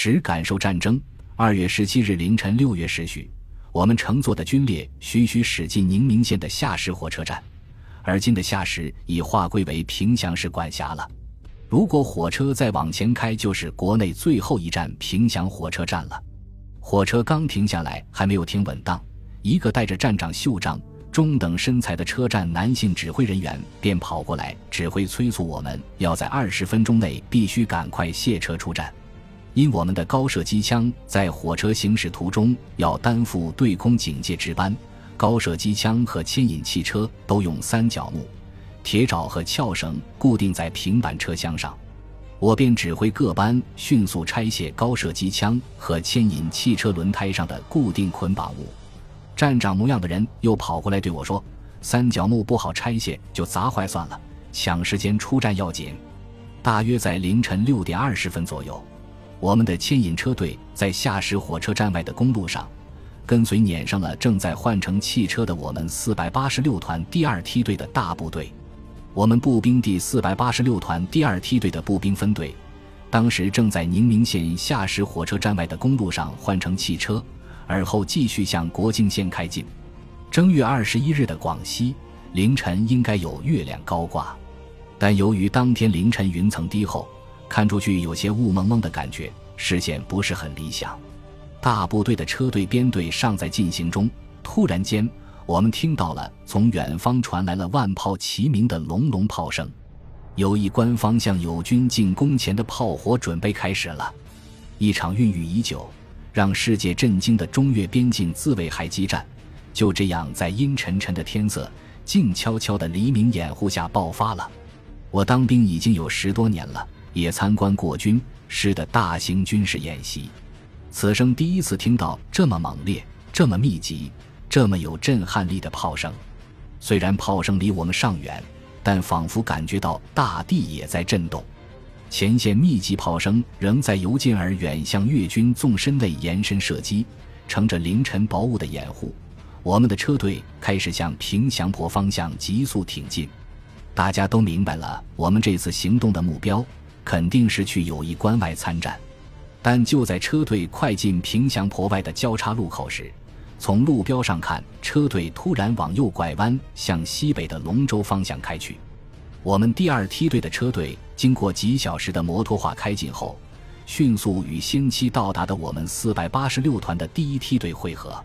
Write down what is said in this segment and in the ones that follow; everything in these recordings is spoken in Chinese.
时感受战争。二月十七日凌晨六月时许，我们乘坐的军列徐徐驶进宁明县的下石火车站，而今的下石已划归为平祥市管辖了。如果火车再往前开，就是国内最后一站平祥火车站了。火车刚停下来，还没有停稳当，一个戴着站长袖章、中等身材的车站男性指挥人员便跑过来指挥催促我们要在二十分钟内必须赶快卸车出站。因我们的高射机枪在火车行驶途中要担负对空警戒值班，高射机枪和牵引汽车都用三角木、铁爪和撬绳固定在平板车厢上，我便指挥各班迅速拆卸高射机枪和牵引汽车轮胎上的固定捆绑物。站长模样的人又跑过来对我说：“三角木不好拆卸，就砸坏算了，抢时间出站要紧。”大约在凌晨六点二十分左右。我们的牵引车队在下石火车站外的公路上，跟随撵上了正在换乘汽车的我们四百八十六团第二梯队的大部队。我们步兵第四百八十六团第二梯队的步兵分队，当时正在宁明县下石火车站外的公路上换乘汽车，而后继续向国境线开进。正月二十一日的广西凌晨应该有月亮高挂，但由于当天凌晨云层低厚。看出去有些雾蒙蒙的感觉，视线不是很理想。大部队的车队编队尚在进行中，突然间，我们听到了从远方传来了万炮齐鸣的隆隆炮声，有一官方向友军进攻前的炮火准备开始了。一场孕育已久、让世界震惊的中越边境自卫海激战，就这样在阴沉沉的天色、静悄悄的黎明掩护下爆发了。我当兵已经有十多年了。也参观过军师的大型军事演习，此生第一次听到这么猛烈、这么密集、这么有震撼力的炮声。虽然炮声离我们尚远，但仿佛感觉到大地也在震动。前线密集炮声仍在由近而远向越军纵深内延伸射击，乘着凌晨薄雾的掩护，我们的车队开始向平祥坡方向急速挺进。大家都明白了我们这次行动的目标。肯定是去友谊关外参战，但就在车队快进平祥坡外的交叉路口时，从路标上看，车队突然往右拐弯，向西北的龙州方向开去。我们第二梯队的车队经过几小时的摩托化开进后，迅速与先期到达的我们四百八十六团的第一梯队会合。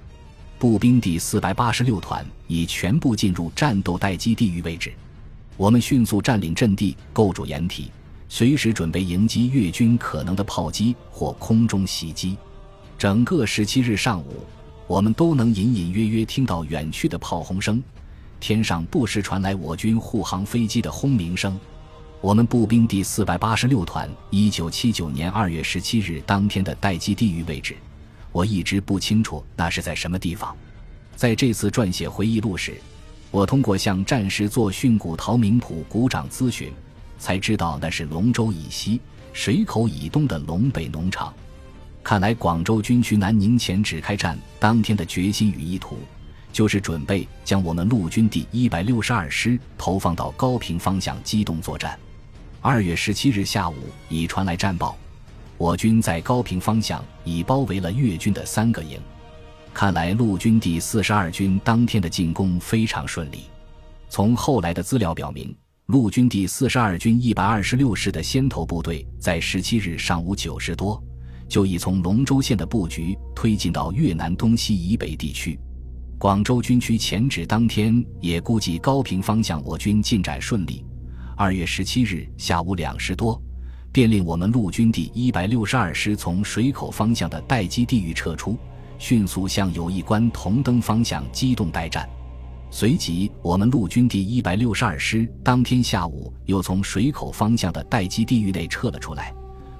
步兵第四百八十六团已全部进入战斗待机地域位置，我们迅速占领阵地，构筑掩体。随时准备迎击越军可能的炮击或空中袭击。整个十七日上午，我们都能隐隐约约听到远去的炮轰声，天上不时传来我军护航飞机的轰鸣声。我们步兵第四百八十六团一九七九年二月十七日当天的待机地域位置，我一直不清楚那是在什么地方。在这次撰写回忆录时，我通过向战时作训股陶明普鼓掌咨询。才知道那是龙州以西、水口以东的龙北农场。看来广州军区南宁前指开战当天的决心与意图，就是准备将我们陆军第一百六十二师投放到高平方向机动作战。二月十七日下午已传来战报，我军在高平方向已包围了越军的三个营。看来陆军第四十二军当天的进攻非常顺利。从后来的资料表明。陆军第四十二军一百二十六师的先头部队，在十七日上午九时多，就已从龙州县的布局推进到越南东西以北地区。广州军区前指当天也估计高平方向我军进展顺利。二月十七日下午两时多，便令我们陆军第一百六十二师从水口方向的待机地域撤出，迅速向友谊关同登方向机动待战。随即，我们陆军第一百六十二师当天下午又从水口方向的待机地域内撤了出来，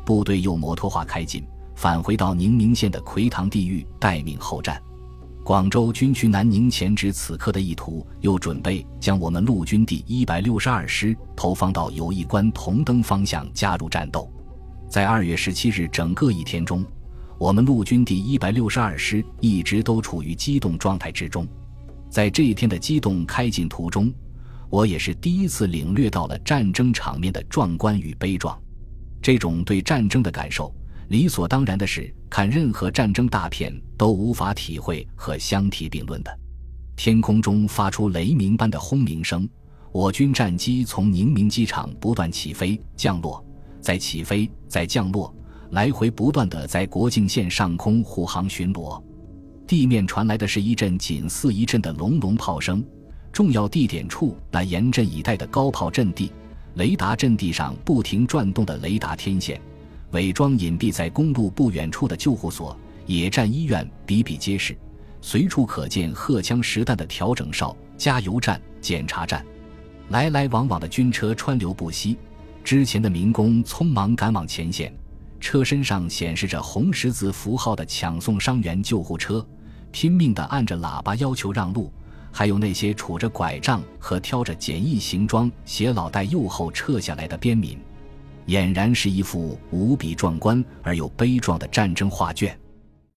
部队又摩托化开进，返回到宁明县的奎塘地域待命候战。广州军区南宁前指此刻的意图，又准备将我们陆军第一百六十二师投放到友谊关同登方向加入战斗。在二月十七日整个一天中，我们陆军第一百六十二师一直都处于机动状态之中。在这一天的机动开进途中，我也是第一次领略到了战争场面的壮观与悲壮。这种对战争的感受，理所当然的是，看任何战争大片都无法体会和相提并论的。天空中发出雷鸣般的轰鸣声，我军战机从宁明机场不断起飞、降落，再起飞、再降落，来回不断的在国境线上空护航巡逻。地面传来的是一阵紧似一阵的隆隆炮声。重要地点处，那严阵以待的高炮阵地、雷达阵地上不停转动的雷达天线。伪装隐蔽在公路不远处的救护所、野战医院比比皆是，随处可见荷枪实弹的调整哨、加油站、检查站，来来往往的军车川流不息。之前的民工匆忙赶往前线，车身上显示着红十字符号的抢送伤员救护车，拼命地按着喇叭要求让路；还有那些杵着拐杖和挑着简易行装、携老带幼后撤下来的边民。俨然是一幅无比壮观而又悲壮的战争画卷。